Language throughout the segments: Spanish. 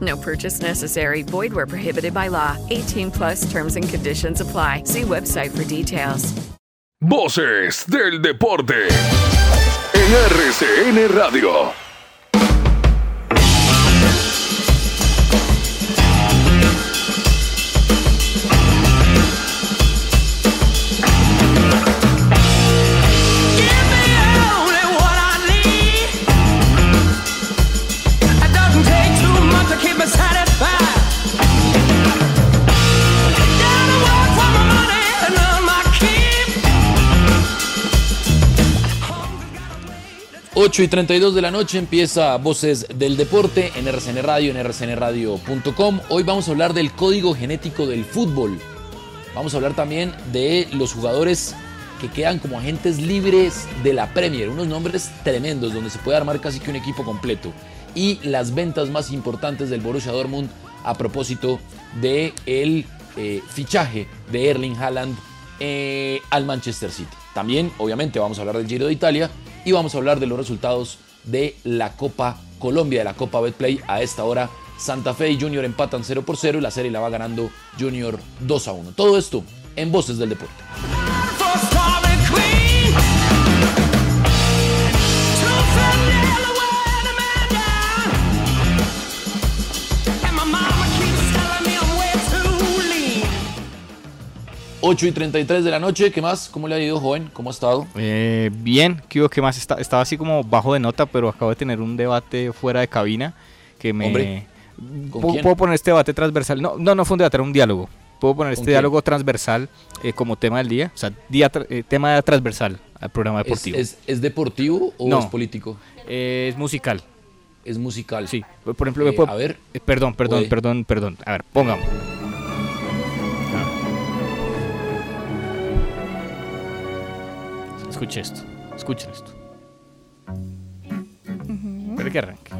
No purchase necessary. Void where prohibited by law. 18 plus terms and conditions apply. See website for details. Voces del deporte en RCN Radio. Ocho y 32 de la noche empieza Voces del Deporte en RCN Radio, en rcnradio.com. Hoy vamos a hablar del código genético del fútbol. Vamos a hablar también de los jugadores que quedan como agentes libres de la Premier, unos nombres tremendos donde se puede armar casi que un equipo completo. Y las ventas más importantes del Borussia Dortmund a propósito de el eh, fichaje de Erling Haaland eh, al Manchester City. También, obviamente, vamos a hablar del Giro de Italia y vamos a hablar de los resultados de la Copa Colombia, de la Copa Betplay. A esta hora, Santa Fe y Junior empatan 0 por 0 y la serie la va ganando Junior 2 a 1. Todo esto en Voces del Deporte. Ocho y 33 de la noche, ¿qué más? ¿Cómo le ha ido, joven? ¿Cómo ha estado? Eh, bien, ¿qué, hubo? ¿qué más? Está- estaba así como bajo de nota, pero acabo de tener un debate fuera de cabina que me... Hombre, ¿con ¿Puedo, quién? puedo poner este debate transversal? No, no, no fue un debate, era un diálogo. Puedo poner ¿Con este diálogo transversal eh, como tema del día, o sea, día tra- eh, tema transversal al programa ¿Es, deportivo. es, es deportivo o No. es político? Eh, es musical, Es musical. sí. Por ejemplo, me Eh, puedo- a ver, eh, perdón, perdón, puede. perdón, perdón. A ver, pongamos. Escuche esto, escuchen esto. Espera que arranque.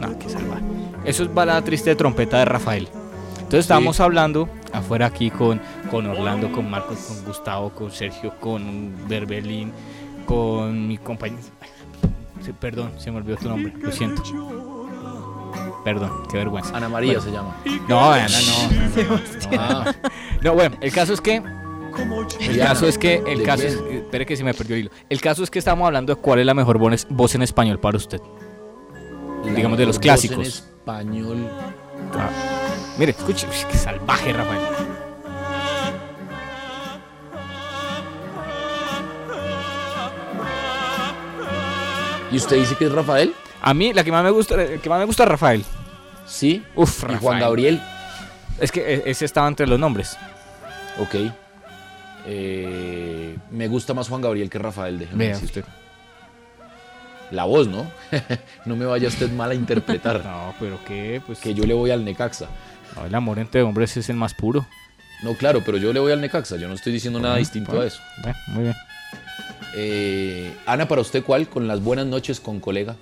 No, qué salvaje. Eso es balada triste de trompeta de Rafael. Entonces estábamos hablando afuera aquí con, con Orlando, con Marcos, con Gustavo, con Sergio, con Berbelín, con mi compañero. Perdón, se me olvidó tu nombre, lo siento. Perdón, qué vergüenza. Ana María Bueno. se llama. No, Ana, no. Ah, No, bueno, el caso es que. El caso es que. El ¿De caso es. Espere que se me perdió el hilo. El caso es que estamos hablando de cuál es la mejor voz en español para usted. la digamos, de los voz clásicos. En español. Ah, Mire, escuche, qué salvaje, Rafael. ¿Y usted dice que es Rafael? A mí, la que más me gusta, el que más me gusta es Rafael. Sí. Uf, ¿Y Rafael. Juan Gabriel? Es que e- ese estaba entre los nombres. Ok. Eh, me gusta más Juan Gabriel que Rafael, déjeme decir. usted. La voz, ¿no? no me vaya usted mal a interpretar. No, pero qué, pues. Que yo le voy al Necaxa. no, el amor entre hombres es el más puro. No, claro, pero yo le voy al Necaxa. Yo no estoy diciendo nada distinto bueno. a eso. Bueno, muy bien. Eh, Ana, ¿para usted cuál? Con las buenas noches con colega.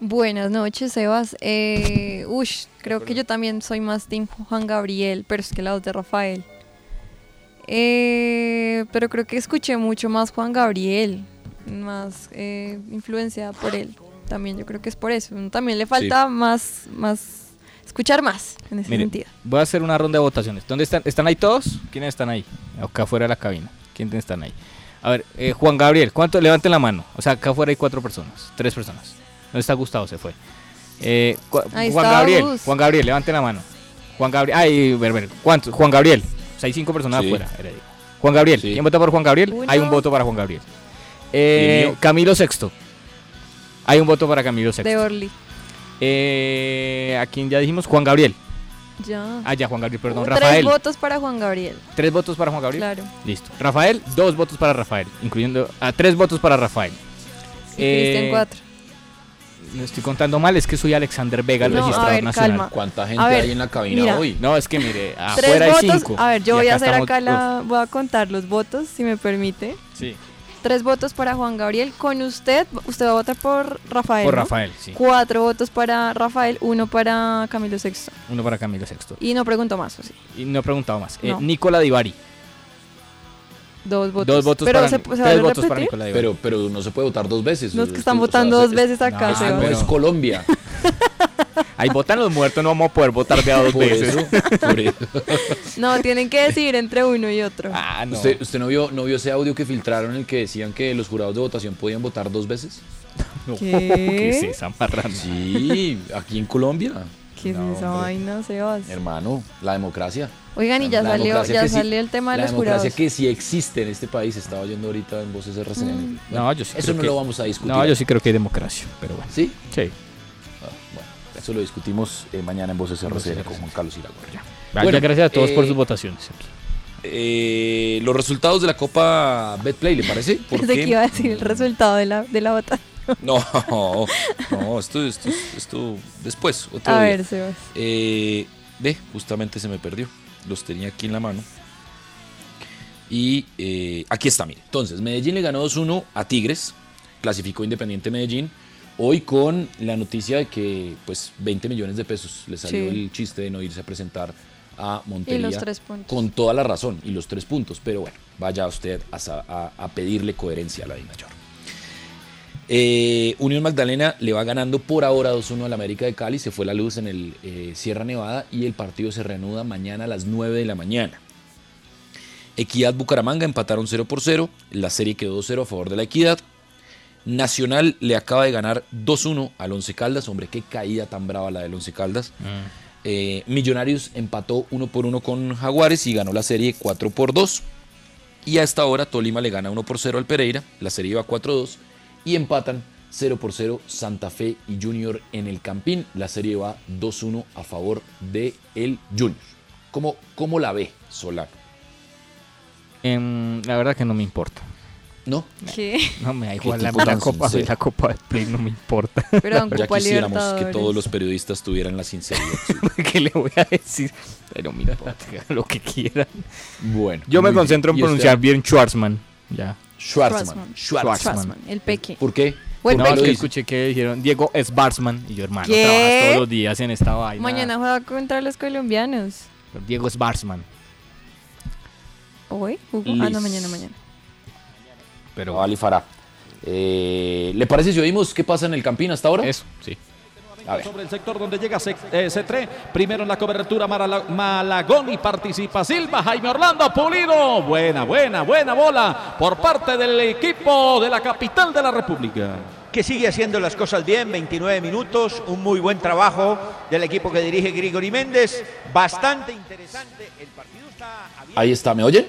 Buenas noches, Sebas. Eh, ush, creo que yo también soy más Team Juan Gabriel, pero es que la de Rafael. Eh, pero creo que escuché mucho más Juan Gabriel, más eh, influenciada por él. También yo creo que es por eso. También le falta más, más, escuchar más en ese Mire, sentido. voy a hacer una ronda de votaciones. ¿Dónde están? ¿Están ahí todos? ¿Quiénes están ahí? Acá afuera de la cabina. ¿Quiénes están ahí? A ver, eh, Juan Gabriel, ¿cuánto? Levanten la mano. O sea, acá afuera hay cuatro personas, tres personas. ¿Dónde está Gustavo? Se fue. Eh, Juan Gabriel, Gus. Juan Gabriel, levanten la mano. Juan Gabriel. Ay, ver, ver, ¿cuántos? Juan Gabriel. O sea, hay cinco personas Sí. afuera. Heredia. Juan Gabriel. Sí. ¿Quién vota por Juan Gabriel? Uno. Hay un voto para Juan Gabriel. Eh. Camilo Sexto. Hay un voto para Camilo Sexto. De Orly. Eh, ¿A quién ya dijimos? Juan Gabriel. Ya. Ah, ya, Juan Gabriel, perdón. Tres Rafael. votos para Juan Gabriel. Tres votos para Juan Gabriel. Claro. Listo. Rafael, dos votos para Rafael, incluyendo. Ah, tres votos para Rafael. Y Eh, Cristian cuatro. No estoy contando mal, es que soy Alexander Vega, el No, a registrador ver, nacional. calma. ¿Cuánta gente ver, hay en la cabina mira. hoy? No, es que mire, Tres afuera hay votos. cinco. A ver, yo voy a hacer estamos- acá la. Voy a contar los votos, si me permite. Sí, Tres votos para Juan Gabriel. Con usted, usted va a votar por Rafael. por ¿no? Rafael, sí. Cuatro votos para Rafael, uno para Camilo Sexto. Uno para Camilo Sexto. Y no pregunto más, ¿o sí? Y no he preguntado más. Eh, No. Nicola Divari. Dos votos. Dos votos Pero para se, Ni- se tres vale votos para repetir. Nicola Divari. Pero, pero no se puede votar dos veces. Los que Esto- están o sea, votando es- dos veces acá, no, Sebas. no pero- es Colombia. Ahí votan los muertos, no vamos a poder votar de a dos Por veces. eso, por eso. No, tienen que decidir entre uno y otro. Ah, no. ¿Usted, usted no, vio, no vio ese audio que filtraron en el que decían que los jurados de votación podían votar dos veces? No, ¿Qué? ¿Qué es esa marrana? Sí, aquí en Colombia. ¿Qué No, es esa hombre. vaina, Sebas? Hermano, la democracia. Oigan, y ya La salió, democracia ya sí- salió el tema de la los democracia jurados. que sí existe en este país, estaba oyendo ahorita en Voces RCN. Bueno, No, yo sí eso creo no que- lo vamos a discutir. No, yo sí creo que hay democracia, pero bueno. ¿Sí? Sí. Ah, bueno, eso lo discutimos eh, mañana en Voces RCN con Juan Carlos Iragorri. Vaya, Bueno, gracias a todos por eh, sus votaciones. aquí. Eh, los resultados de la Copa Betplay, ¿le parece? Pensé que iba a decir el resultado de la, de la votación. No, no, esto, esto, esto después, otro A día. ver, Sebas. Eh, ve, justamente se me perdió. Los tenía aquí en la mano. Y eh, aquí está, mire. Entonces, Medellín le ganó 2-1 a Tigres. Clasificó Independiente Medellín. Hoy con la noticia de que pues 20 millones de pesos le salió Sí. el chiste de no irse a presentar a Y Montería. los tres puntos. Con toda la razón y los tres puntos. Pero bueno, vaya usted a, a- a pedirle coherencia a la Mayor. Eh, Unión Magdalena le va ganando por ahora 2-1 al América de Cali. Se fue la luz en el eh, Sierra Nevada y el partido se reanuda mañana a las 9 de la mañana. Equidad Bucaramanga empataron 0 por 0. La serie quedó 0 a favor de la Equidad. Nacional le acaba de ganar 2-1 al Once Caldas. Hombre, qué caída tan brava la del Once Caldas. Eh, Millonarios empató 1 por 1 con Jaguares y ganó la serie 4 por 2. Y a esta hora Tolima le gana 1 por 0 al Pereira. La serie iba 4-2. Y empatan 0 por 0 Santa Fe y Junior en el Campín. La serie va 2-1 a favor de el Junior. ¿Cómo, cómo la ve Solano? Em, la verdad que no me importa. ¿No? ¿Qué? No me da igual la, tipo la tan copa, sincero. la copa de Play no me importa. Pero Ya Copa quisiéramos que todos los periodistas tuvieran la sinceridad. ¿Qué le voy a decir? Pero me importa, que hagan lo que quieran. Bueno. Yo me muy concentro en pronunciar bien Schwarzman. Ya. Schwarzman. Schwarzman. El peque. ¿Por qué? O el no, ¿Por qué es escuché que dijeron Diego Sbarsman y yo, hermano, ¿Qué? trabajas todos los días en esta vaina. Mañana juega contra los colombianos. Diego Sbarsman. ¿Hoy? ¿Jugó? Ah, no, mañana, mañana. Pero Ali Farah. Eh, ¿Le parece si oímos qué pasa en el Campín hasta ahora? Eso, sí. A ver. Sobre el sector donde llega C- eh, C3. Primero en la cobertura Marala- Malagón y participa Silva. Jaime Orlando Pulido. Buena, buena, buena bola por parte del equipo de la capital de la República. que sigue haciendo las cosas bien, 29 minutos, un muy buen trabajo del equipo que dirige Grigori Méndez, bastante interesante, el partido está abierto. Ahí está, ¿me oye?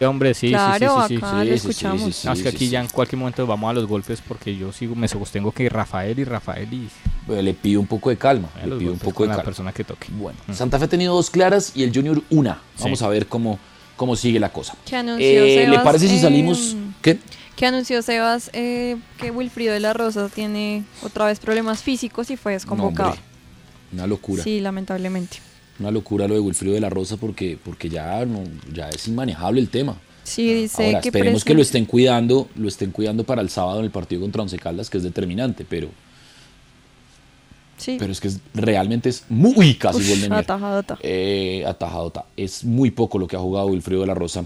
Hombre, sí, Claro, sí, sí, sí, acá sí. lo sí, sí, escuchamos. sí, sí. No, es que aquí ya en cualquier momento vamos a los golpes porque yo sigo, me sostengo que Rafael y Rafael y Bueno, le pido un poco de calma. a Le pido un poco de la calma. persona que toque. Bueno, Santa Fe ha tenido dos claras y el Junior una. Vamos Sí. a ver cómo, cómo sigue la cosa. Que anunció Eh, ¿Le Sebas, parece si eh, salimos? ¿Qué? Que anunció Sebas eh, que Wilfrido de la Rosa tiene otra vez problemas físicos y fue desconvocado. No, hombre, una locura. sí, lamentablemente. Una locura lo de Wilfrido de la Rosa porque, porque ya, no, ya es inmanejable el tema. Sí, dice Ahora, que esperemos que lo estén cuidando, lo estén cuidando para el sábado en el partido contra Once Caldas, que es determinante, pero, Sí. pero es que es- realmente es muy casi Uf, gol de atajadota. Eh, atajadota. Es muy poco lo que ha jugado Wilfrido de la Rosa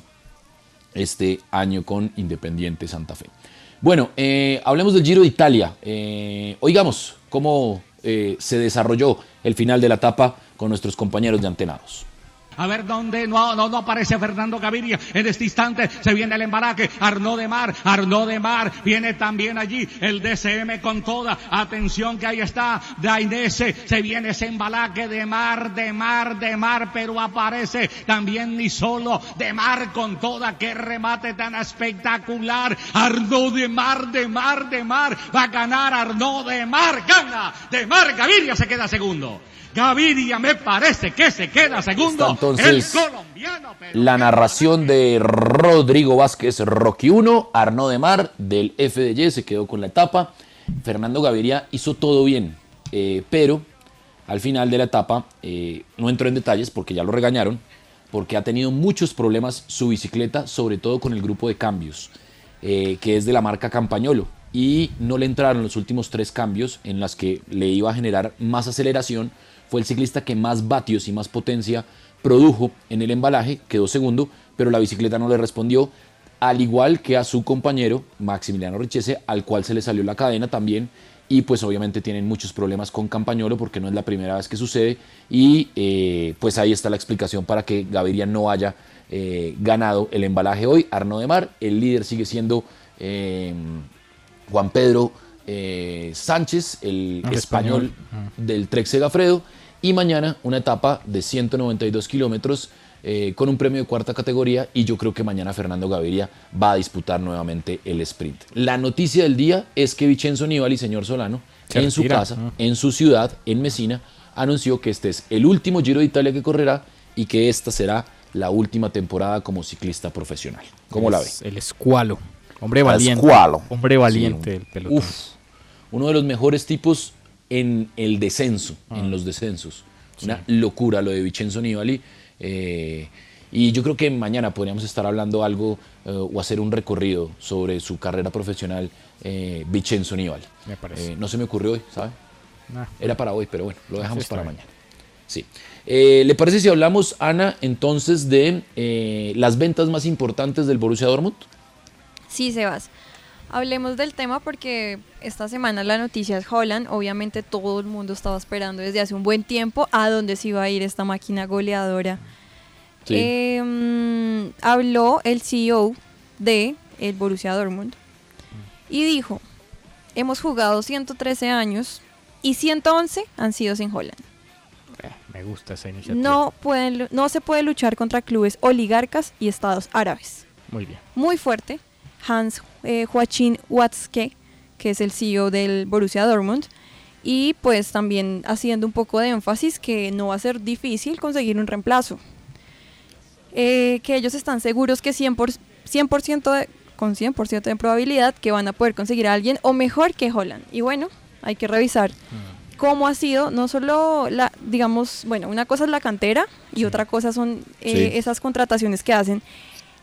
este año con Independiente Santa Fe. Bueno, eh, hablemos del Giro de Italia. Eh, oigamos cómo se desarrolló el final de la etapa con nuestros compañeros de Antenados. A ver dónde no, aparece Fernando Gaviria. En este instante se viene el embaraque. Arnaud de Mar, Arnaud de Mar. Viene también allí el DCM con toda. Atención que ahí está Dainese. Se viene ese embalaque de Mar, de Mar, de Mar. Pero aparece también ni solo de Mar con toda. Qué remate tan espectacular. Arnaud de Mar, de Mar, de Mar. Va a ganar Arnaud de Mar. Gana de Mar. Gaviria se queda segundo. Gaviria me parece que se queda segundo. Entonces el colombiano. la narración de Rodrigo Vázquez, Rocky 1, Arnaud de Mar del FDJ se quedó con la etapa. Fernando Gaviria hizo todo bien, eh, pero al final de la etapa eh, no entró en detalles porque ya lo regañaron, porque ha tenido muchos problemas su bicicleta, sobre todo con el grupo de cambios, eh, que es de la marca Campañolo. Y no le entraron los últimos tres cambios en las que le iba a generar más aceleración fue el ciclista que más vatios y más potencia produjo en el embalaje, quedó segundo, pero la bicicleta no le respondió, al igual que a su compañero Maximiliano Richese, al cual se le salió la cadena también, y pues obviamente tienen muchos problemas con Campañolo porque no es la primera vez que sucede, y eh, pues ahí está la explicación para que Gaviria no haya eh, ganado el embalaje hoy. Arno de Mar, el líder sigue siendo eh, Juan Pedro Sánchez, el, El español, español. del Trek Segafredo. Y mañana una etapa de 192 kilómetros eh, con un premio de cuarta categoría. Y yo creo que mañana Fernando Gaviria va a disputar nuevamente el sprint. La noticia del día es que Vincenzo Nibali, señor Solano, Se en su casa, Ah. en su ciudad, en Mesina, anunció que este es el último Giro de Italia que correrá y que esta será la última temporada como ciclista profesional. ¿Cómo la ve? El escualo. Hombre El valiente. escualo. Hombre valiente Sí, del pelotón. Uf, uno de los mejores tipos en el descenso, Ah. en los descensos. Una locura lo de Vincenzo Nibali. eh, y yo creo que mañana podríamos estar hablando algo eh, o hacer un recorrido sobre su carrera profesional, eh, Vincenzo Nibali. Me parece. Eh, no se me ocurrió hoy, ¿sabe? Ah, Era para hoy, pero bueno, lo dejamos para bien. mañana. Sí. Eh, ¿Le parece si hablamos, Ana, entonces de eh, las ventas más importantes del Borussia Dortmund? Sí, Sebas. Hablemos del tema porque esta semana la noticia es Holland. Obviamente todo el mundo estaba esperando desde hace un buen tiempo a dónde se iba a ir esta máquina goleadora. Sí. Eh, mm, habló el CEO de el Borussia Dortmund y dijo, hemos jugado 113 años y 111 han sido sin Holland. Me gusta esa iniciativa. No, pueden, no se puede luchar contra clubes oligarcas y estados árabes. Muy bien. Muy fuerte, Hans eh, Joachim Watzke, que es el CEO del Borussia Dortmund, y pues también haciendo un poco de énfasis que no va a ser difícil conseguir un reemplazo. Eh, que ellos están seguros que 100%, 100% de- con 100% de probabilidad que van a poder conseguir a alguien o mejor que Holland. Y bueno, hay que revisar cómo ha sido, no solo la, digamos, bueno, una cosa es la cantera y otra cosa son eh, Sí. esas contrataciones que hacen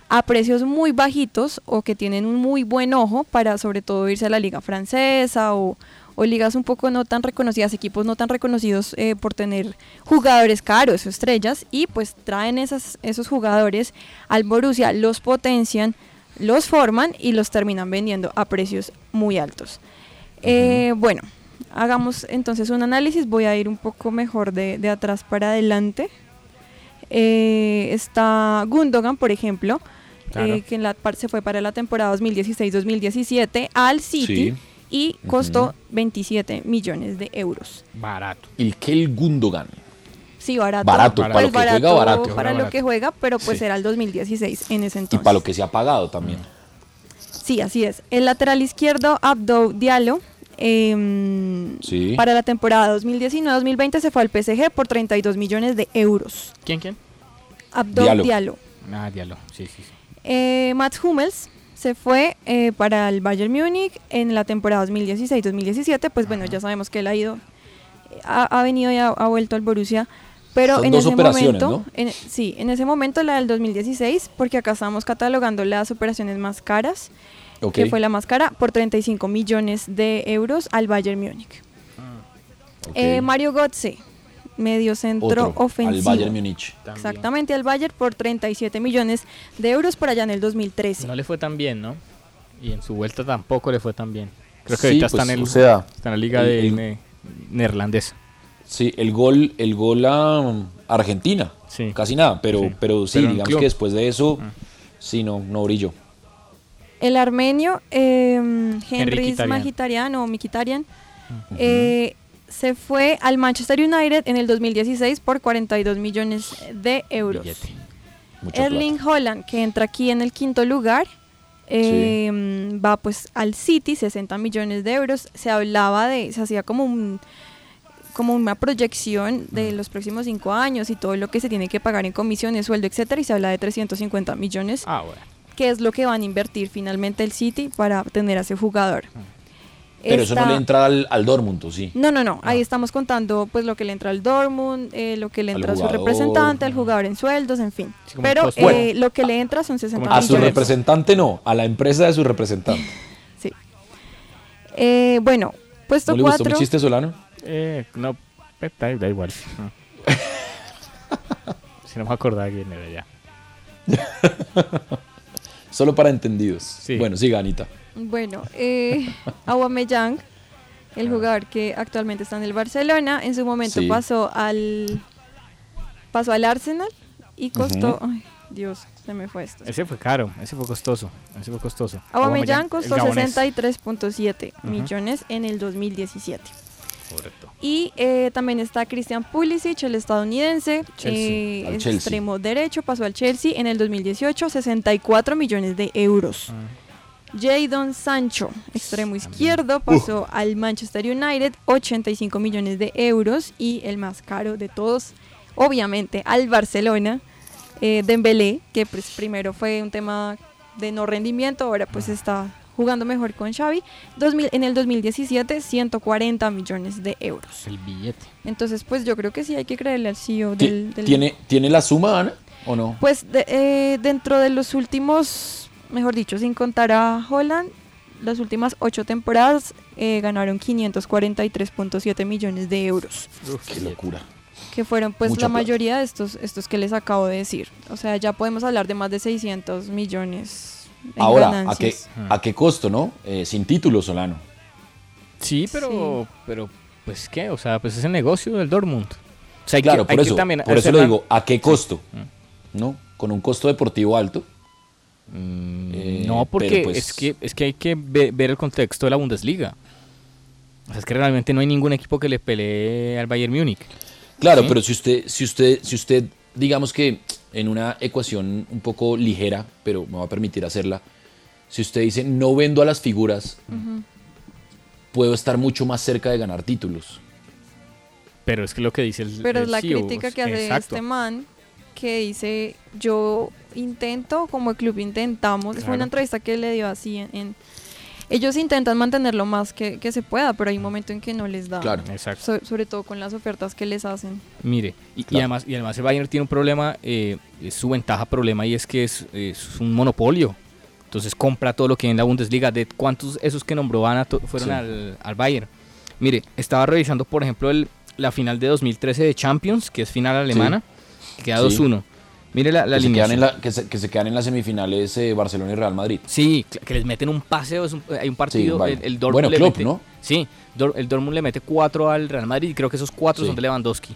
a precios muy bajitos o que tienen un muy buen ojo para sobre todo irse a la liga francesa o, o ligas un poco no tan reconocidas, equipos no tan reconocidos eh, por tener jugadores caros o estrellas y pues traen esas, esos jugadores al Borussia, los potencian, los forman y los terminan vendiendo a precios muy altos. Eh, bueno, hagamos entonces un análisis, voy a ir un poco mejor de, de atrás para adelante. Eh, está Gundogan, por ejemplo, Claro. eh, que en la, par- se fue para la temporada 2016-2017 al City Sí. y costó 27 millones de euros. Barato. El Kel Gundogan. Sí, barato. Barato, Pues para lo que juega, barato. Para lo que juega, pero pues Sí. era el 2016 en ese Y entonces. para lo que se ha pagado también. Sí, así es. El lateral izquierdo, Abdo Diallo, em, Sí. para la temporada 2019-2020 se fue al PSG por 32 millones de euros. ¿Quién, quién? Abdo Diallo. Diallo. Ah, diálogo. Sí, sí, sí. Eh, Mats Hummels se fue eh, para el Bayern Múnich en la temporada 2016-2017. Pues bueno, ya sabemos que él ha ido, ha, ha venido y ha, ha vuelto al Borussia. Pero Son en dos ese momento, en- sí, en ese momento la del 2016, porque acá estamos catalogando las operaciones más caras, que fue la más cara, por 35 millones de euros al Bayern Múnich. Ok. Eh, Mario Götze, medio centro Otro, ofensivo. Al Bayern Múnich. Exactamente, al Bayern por 37 millones de euros por allá en el 2013. No le fue tan bien, ¿no? Y en su vuelta tampoco le fue tan bien. Creo que Sí, ahorita pues, está, en el, o sea, está en la liga el- de el- ne- neerlandesa. Sí, el gol, el gol a Argentina. Sí. Casi nada, pero Sí. pero sí, Pero digamos que después de eso, sí, no, no brilló. El armenio eh, Henry Mkhitaryan. Magitarian o Mikitarian eh, se fue al Manchester United en el 2016 por 42 millones de euros. Erling Holland, que entra aquí en el quinto lugar, eh, va pues al City, 60 millones de euros. Se hablaba de, se hacía como un como una proyección de los próximos cinco años y todo lo que se tiene que pagar en comisiones, sueldo, etcétera, y se habla de 350 millones, Ah, bueno. que es lo que van a invertir finalmente el City para tener a ese jugador. Pero eso no le entra al, al Dortmund, ¿o sí? no, no, no. Ahí estamos contando pues lo que le entra al Dortmund, eh, lo que le Al entra a su jugador. representante, al jugador en sueldos, en fin. Pero. Bueno. eh, lo que le entra son 60 A su millones. representante no, a la empresa de su representante. Sí. Eh, bueno, puesto ¿No le gustó mi 4. chiste, Solano? Eh, no, da, da igual. si no me acordaba quién era ya. Solo para entendidos. Bueno, siga, Anita. Bueno, eh, Aubameyang, el jugador que actualmente está en el Barcelona, en su momento Sí. pasó al pasó al Arsenal y costó, ay, Dios, se me fue esto. Ese fue caro, ese fue costoso. Ese fue costoso. Aubameyang el costó gabonés. 63.7 Ujú. millones en el 2017. Correcto. Y eh, también está Christian Pulisic, el estadounidense, eh, el extremo derecho, pasó al Chelsea en el 2018, 64 millones de euros. Jadon Sancho, extremo izquierdo, pasó al Manchester United, 85 millones de euros. Y el más caro de todos, obviamente, al Barcelona, eh, Dembélé, que pues, primero fue un tema de no rendimiento, ahora pues está jugando mejor con Xavi. 2000 en el 2017, 140 millones de euros. El billete. Entonces, pues yo creo que sí hay que creerle al CEO del- ¿Tiene, ¿Tiene la suma, Ana? ¿O no? Pues de- eh, dentro de los últimos, mejor dicho, sin contar a Holland, las últimas ocho temporadas eh, ganaron 543.7 millones de euros. Qué locura. Que fueron pues Mucha la plata. mayoría de estos, estos que les acabo de decir. O sea, ya podemos hablar de más de 600 millones en Ahora, ¿a qué. ¿a qué costo, no? Eh, sin título, Solano. Sí, pero, pero, pues qué, o sea, pues es el negocio del Dortmund. O sea, hay claro, que, hay por que eso, también por eso la- digo, ¿a qué costo? ¿No? Con un costo deportivo alto. Eh, No, porque pues, es, que, es que hay que ve- ver el contexto de la Bundesliga. O sea, es que realmente no hay ningún equipo que le pelee al Bayern Múnich. Claro, ¿Sí? pero si usted, si usted, si usted, digamos que en una ecuación un poco ligera, pero me va a permitir hacerla, si usted dice no vendo a las figuras, puedo estar mucho más cerca de ganar títulos. Pero es que lo que dice el Pero el es la CEO, crítica que hace exacto. este man que dice yo intento, como el club intentamos, fue Claro. una entrevista que le dio así en, en- ellos intentan mantener lo más que, que se pueda, pero hay un momento en que no les da. Claro. Exacto. So- sobre todo con las ofertas que les hacen. Mire, y, y Claro. además, y además el Bayern tiene un problema, eh, es su ventaja problema y es que es, es un monopolio. Entonces compra todo lo que hay en la Bundesliga. ¿De cuántos esos que nombró Ana fueron Sí. al, al Bayern? Mire, estaba revisando, por ejemplo, el- la final de 2013 de Champions, que es final alemana, que queda Sí. 2-1. Mire la, la que, se quedan alineación. en la- que, se, que se quedan en las semifinales eh, Barcelona y Real Madrid. Sí, que les meten un paseo, es un- hay un partido, vale. el, el Dortmund Bueno, le Klopp, mete, ¿no? Sí, Dor- el Dortmund le mete 4 al Real Madrid y creo que esos 4 Sí. son de Lewandowski.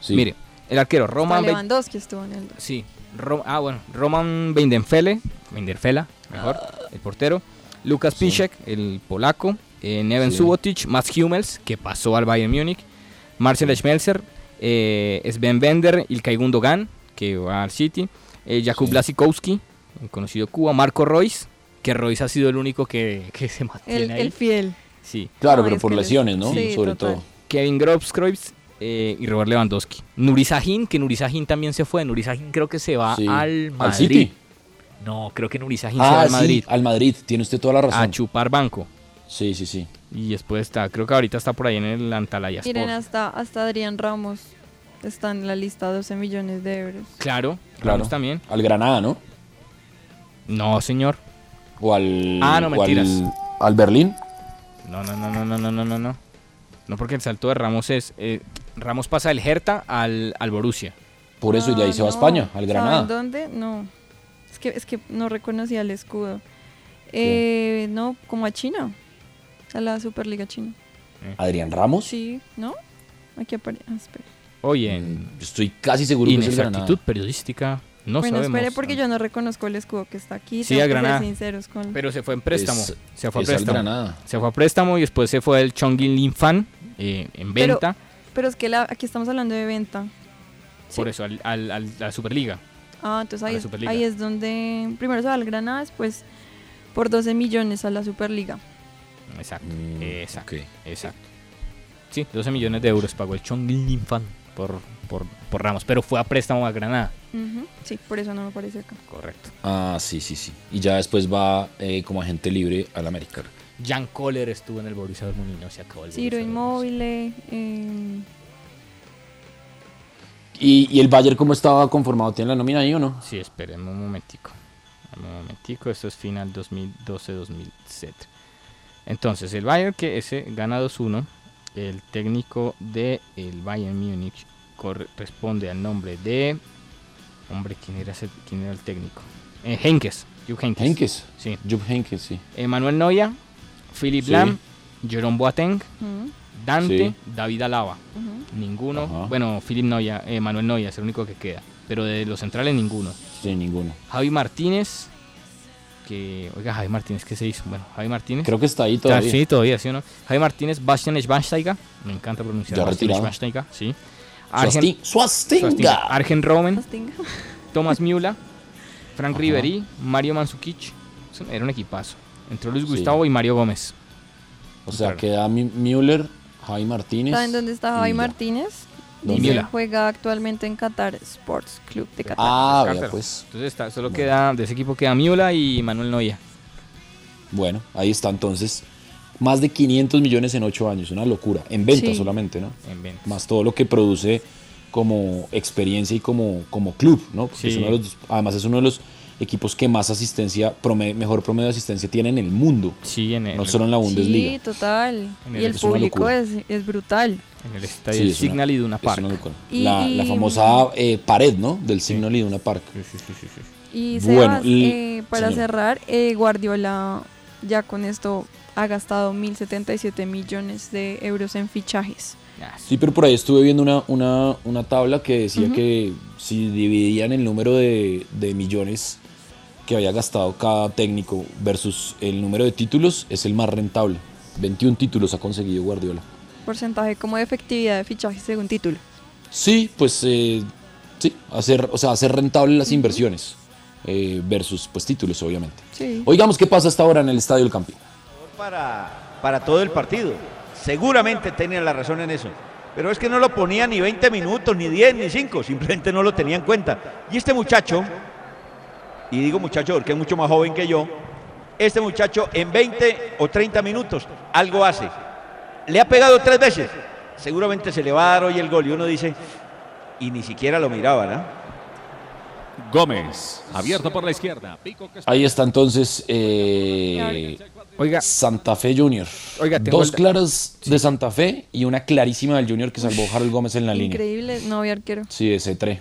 Sí. Mire, el arquero Roman Lewandowski estuvo en el... Sí, Ro- ah, bueno, Roman Weidenfele, Weidenfela, mejor, el portero. Lucas Piszczek, el polaco. Eh, Neven Sí. Subotic, Mats Hummels, que pasó al Bayern Múnich. Marcel Schmelzer, eh, Sven Bender, Ilkay Gundogan, que va al City. Eh, Jakub Sí. Blasikowski, el conocido Cuba. Marco Royce, que Royce ha sido el único que, que se mantiene El, ahí. el fiel. Sí. Claro, No, pero por lesiones, ¿no? Sí, Sobre total. todo. Kevin Grobskreutz eh, y Robert Lewandowski. Nuri Sahin, que Nuri Sahin también se fue. Nuri Sahin creo que se va Sí. al ¿Al Madrid. City? No, creo que Nuri Sahin se va Ah, al sí, Madrid. al Madrid. Tiene usted toda la razón. A chupar banco. Sí, sí, sí. Y después está, creo que ahorita está por ahí en el Antalaya Miren, hasta, hasta Adrián Ramos está en la lista, 12 millones de euros. Claro. Ramos también. Al Granada, ¿no? No, señor. O al. Ah, no, mentiras. Al, al, Berlín. No, no, no, no, no, no, no, no. No, porque el salto de Ramos es. Eh, Ramos pasa del Hertha al, al Borussia. Por eso, y de ahí se va a España, al Granada. dónde? No. Es que, es que no reconocía el escudo. Eh, no, como a China. A la Superliga China. Adrián Ramos. Sí, ¿no? aquí aparece. ah, en Mm, Estoy casi seguro que es inexactitud periodística no bueno, sabemos. espere porque yo no reconozco el escudo que está aquí. Sí, a Granada. sinceros con... Pero se fue en préstamo. Es- se fue a préstamo. Granada. Se fue a préstamo y después se fue el Chongqing Linfan eh, en venta. Pero es que la- aquí estamos hablando de venta. Por eso, al, al- al- a la Superliga. Ah, entonces A ahí la es, Superliga. ahí es donde primero se va al Granada, después por 12 millones a la Superliga. Exacto, Mm, exacto, exacto. Sí, 12 millones de euros pagó el Chongqing Linfan por, por, por Ramos, pero fue a préstamo a Granada. Ujú, Sí, por eso no me aparece acá. Correcto. Ah, sí, sí, sí. Y ya después va eh, como agente libre al América. Jan Kohler estuvo en el Borussia Dortmund y no se acabó el Ciro Inmóvil, eh, ¿Y, y el Bayern cómo estaba conformado? ¿Tiene la nómina ahí o no? Sí, esperen un momentico. Un momentico, esto es final 2012-2007. Entonces, el Bayern que ese gana 2-1. El técnico del el Bayern Múnich corresponde al nombre de... Hombre, ¿quién era, ese- quién era el técnico? Eh, Henkes. Jupp Heynckes. Henkes. Sí. Jupp Heynckes, sí. Emanuel Neuer, Philipp Sí. Lahm, Jerome Boateng. Dante, Sí. David Alaba. Ninguno. Ajá. Bueno, Philipp Neuer, eh, Manuel Neuer es el único que queda. Pero de los centrales ninguno. Sí, ninguno. Javi Martínez. Que, oiga, Javi Martínez, ¿qué se hizo? Bueno, Javi Martínez. Creo que está ahí Está- todavía. Sí, todavía, ¿sí o no? Javi Martínez, Bastian Schweinsteiger. Me encanta pronunciar. Ya Bastian retirado. Schweinsteiger, sí. Swasti- Swastinga. Argen. Swastinga. Thomas Miula. Frank Ajá. Ribery. Mario Mandzukic. Eso Era un equipazo. Entró Luis Sí. Gustavo y Mario Gómez. O sea, queda Mi- Müller, Javi Martínez. ¿Saben dónde está Javi. Martínez? Miula. juega actualmente en Qatar Sports Club de Qatar. Ah, vea pues. Entonces está, solo queda, de ese equipo queda Miula y Manuel Neuer. Bueno, ahí está entonces. Más de 500 millones en 8 años, una locura. En venta Sí. solamente, ¿no? En venta. Más todo lo que produce como experiencia y como, como club, ¿no? Porque es Sí. uno de los- además es uno de los equipos que más asistencia, prome- mejor promedio de asistencia tiene en el mundo. Sí, en el, No solo en la Bundesliga. Sí, total. En Y el- el es una público es, es brutal. en el estadio Sí, del es una- Signal Iduna Park. una locura. Y- la, famosa eh, pared, ¿no? Del signo Iduna Park. Y Bueno, Sebas, eh, para señor. cerrar, eh, Guardiola ya con esto ha gastado 1.077 millones de euros en fichajes. Ah, Sí, pero por ahí estuve viendo una, una, una tabla que decía que si dividían el número de, de millones que había gastado cada técnico versus el número de títulos, es el más rentable. 21 títulos ha conseguido Guardiola. Porcentaje como de efectividad de fichajes según título. Sí, pues eh, sí, hacer, o sea, hacer rentable las inversiones eh, versus pues títulos, obviamente. Sí. Oigamos qué pasa hasta ahora en el Estadio del Campín. para, para todo el partido. Seguramente tenían la razón en eso. Pero es que no lo ponía ni 20 minutos, ni 10, ni 5, simplemente no lo tenía en cuenta. Y este muchacho, y digo muchacho porque es mucho más joven que yo, este muchacho en 20 o 30 minutos algo hace. Le ha pegado tres veces. Seguramente se le va a dar hoy el gol. Y uno dice, y ni siquiera lo miraba, ¿no? Gómez, abierto por la izquierda. Pico que Ahí está entonces eh, Oiga, Santa Fe Junior. Oiga, Dos el- claras de Santa Fe y una clarísima del Junior que salvó Harold Gómez en la línea. Increíble, no había arquero. Sí, ese 3.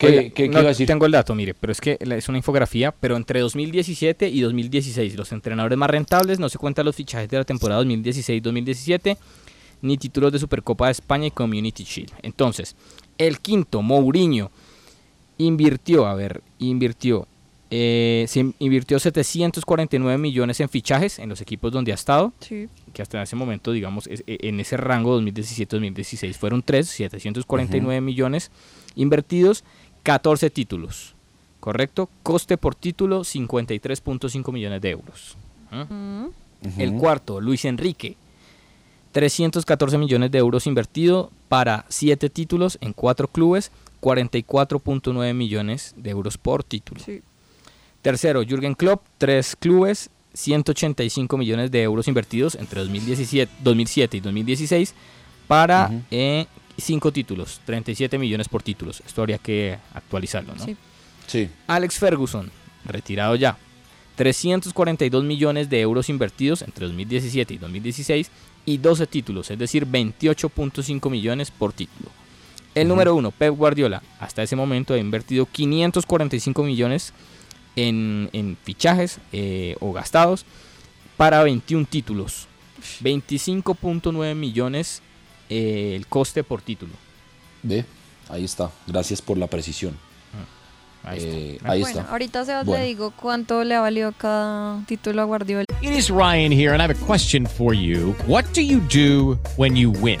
¿Qué, Oiga, qué- qué no iba a decir? Tengo el dato, mire, pero es que es una infografía, pero entre 2017 y 2016, los entrenadores más rentables, no se cuentan los fichajes de la temporada 2016-2017, ni títulos de Supercopa de España y Community Shield. Entonces, el quinto, Mourinho, invirtió, a ver, invirtió, eh, se invirtió 749 millones en fichajes en los equipos donde ha estado, Sí. que hasta ese momento, digamos, es- e- en ese rango 2017-2016 fueron 3, 749 millones invertidos, 14 títulos, ¿correcto? Coste por título 53.5 millones de euros. ¿Ah? Mm. El cuarto, Luis Enrique, 314 millones de euros invertido para 7 títulos en 4 clubes, 44.9 millones de euros por título. Sí. Tercero, Jürgen Klopp, 3 clubes, 185 millones de euros invertidos entre 2017, 2007 y 2016 para 5 títulos, 37 millones por títulos. Esto habría que actualizarlo, ¿no? Sí. Sí. Alex Ferguson, retirado ya. 342 millones de euros invertidos entre 2017 y 2016 y 12 títulos, es decir, 28.5 millones por título. El número uno, Pep Guardiola, hasta ese momento ha invertido 545 millones en, en fichajes eh, o gastados para 21 títulos. 25.9 millones eh, el coste por título. Ve, ahí está. Gracias por la precisión. Ahí Eh, está. ahí Bueno, está. ahorita Sebas Bueno. le digo cuánto le ha valido cada título a Guardiola. It is Ryan here, and I have a question for you. What do you do when you win?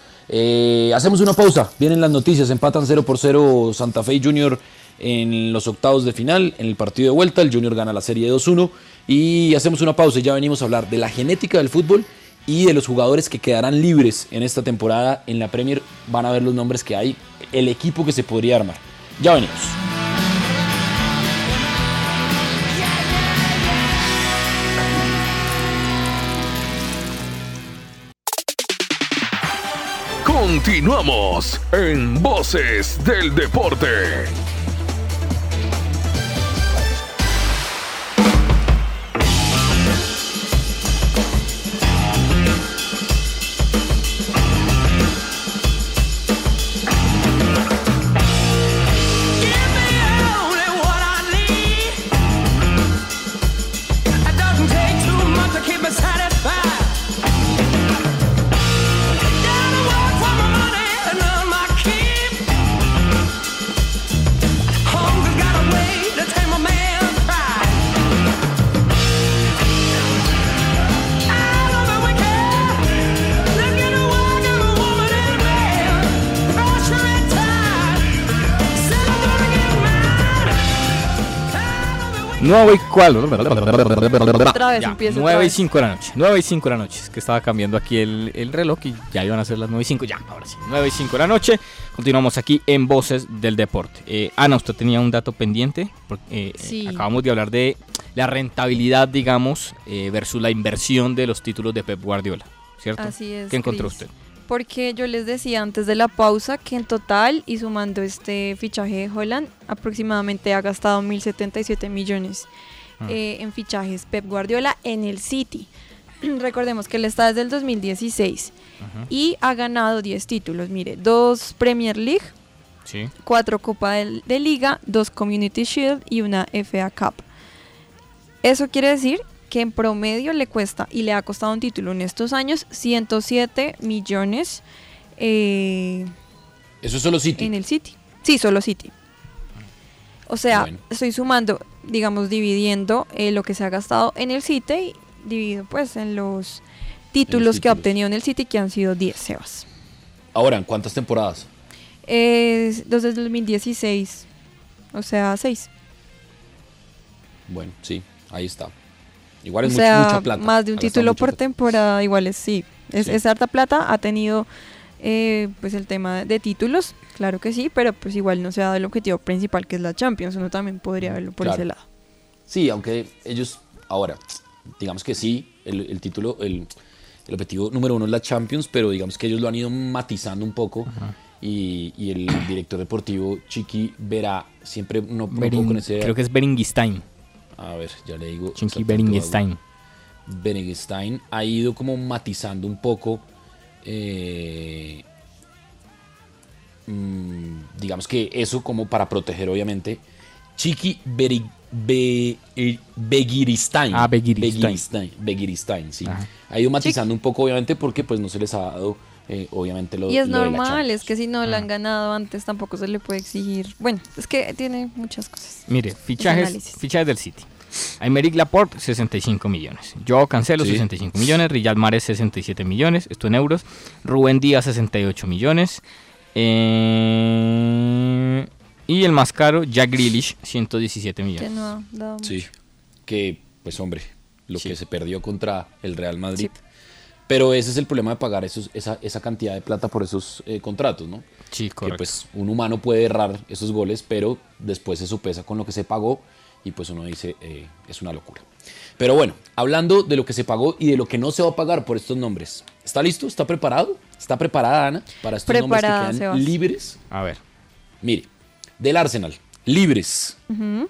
Eh, hacemos una pausa. Vienen las noticias. Empatan 0 por 0 Santa Fe Junior en los octavos de final. En el partido de vuelta, el Junior gana la serie 2-1. Y hacemos una pausa y ya venimos a hablar de la genética del fútbol y de los jugadores que quedarán libres en esta temporada en la Premier. Van a ver los nombres que hay, el equipo que se podría armar. Ya venimos. Continuamos en Voces del Deporte. Nueve y cuál. Otra vez Ya, empieza otra 9 y vez. 5 de la noche. 9 y 5 de la noche. Es que estaba cambiando aquí el, el reloj y ya iban a ser las 9 y 5. Ya, ahora sí. 9 y 5 de la noche. Continuamos aquí en Voces del Deporte. Eh, Ana, usted tenía un dato pendiente. porque, eh, Sí. eh, acabamos de hablar de la rentabilidad, digamos, eh, versus la inversión de los títulos de Pep Guardiola. ¿Cierto? Así es. ¿Qué encontró Cris. usted? Porque yo les decía antes de la pausa que en total y sumando este fichaje de Holland, aproximadamente ha gastado 1.077 millones Ah. eh, en fichajes Pep Guardiola en el City. Recordemos que él está desde el 2016 y ha ganado 10 títulos. Mire, dos Premier League, Sí. cuatro Copa del- de, Liga, dos Community Shield y una FA Cup. Eso quiere decir que en promedio le cuesta y le ha costado un título en estos años 107 millones eh, Eso es solo City. en el City. Sí, solo City. O sea, Bueno. estoy sumando, digamos, dividiendo eh, lo que se ha gastado en el City y dividido pues en los títulos que ha obtenido en el City, que han sido 10, Sebas. Ahora, ¿en cuántas temporadas? Es desde el 2016, o sea, 6. Bueno, sí, ahí está. Igual O es mucha- sea, mucha plata. más de un título por plata. temporada, igual es, sí. Es, Sí. es harta plata, ha tenido eh, pues el tema de títulos, claro que sí, pero pues igual no se ha dado el objetivo principal que es la Champions, uno también podría verlo por Claro. ese lado. Sí, aunque ellos, ahora, digamos que sí, el, el título, el, el objetivo número uno es la Champions, pero digamos que ellos lo han ido matizando un poco. Y, y el director deportivo Chiqui Verá siempre no, no puedo Berin- con ese. creo que es Beringstein. A ver, ya le digo. Chiqui exactamente Beringstein. Beringstein ha ido como matizando un poco. eh, mm, digamos que eso como para proteger obviamente Chiqui Beri, Be- eh, Begiristain. Ah, Begiristain. Begiristain, Begiristain, sí. Ajá. Ha ido matizando un poco obviamente porque pues no se les ha dado eh, obviamente lo y es lo de la normal, es que si no la han ganado antes tampoco se le puede exigir. Bueno, es que tiene muchas cosas. Mire, fichajes, fichajes del City. Aymeric Laporte, 65 millones. Joao Cancelo, Sí. 65 millones. Riyad Mahrez, 67 millones. Esto en euros. Rubén Díaz, 68 millones. Eh, y el más caro, Jack Grealish, 117 Que millones. no dado Sí, que pues hombre, lo Sí. que se perdió contra el Real Madrid. Sí. Pero ese es el problema de pagar esos, esa, esa cantidad de plata por esos eh, contratos, ¿no? Sí, Que correcto. pues un humano puede errar esos goles, pero después se supesa con lo que se pagó y pues uno dice, eh, es una locura. Pero bueno, hablando de lo que se pagó y de lo que no se va a pagar por estos nombres. ¿Está listo? ¿Está preparado? ¿Está preparada, Ana, para estos Preparada, nombres que Sebas. quedan libres? A ver. Mire, del Arsenal, libres. Ujú.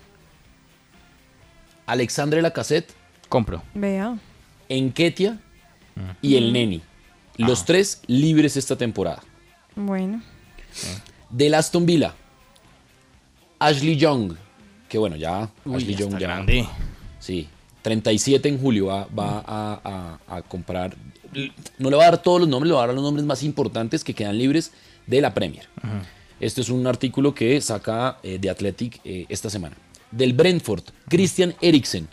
Alexandre Lacazette, Compro. Vea. Enketia y el Neni. Los tres libres esta temporada. Bueno. Del Aston Villa, Ashley Young, que bueno, ya Uy, Ashley ya Young ya. grande. Sí, 37 en julio va, va a, a- a comprar. No le va a dar todos los nombres, le va a dar los nombres más importantes que quedan libres de la Premier. Este es un artículo que saca eh, de Athletic eh, esta semana. Del Brentford, Christian Eriksen.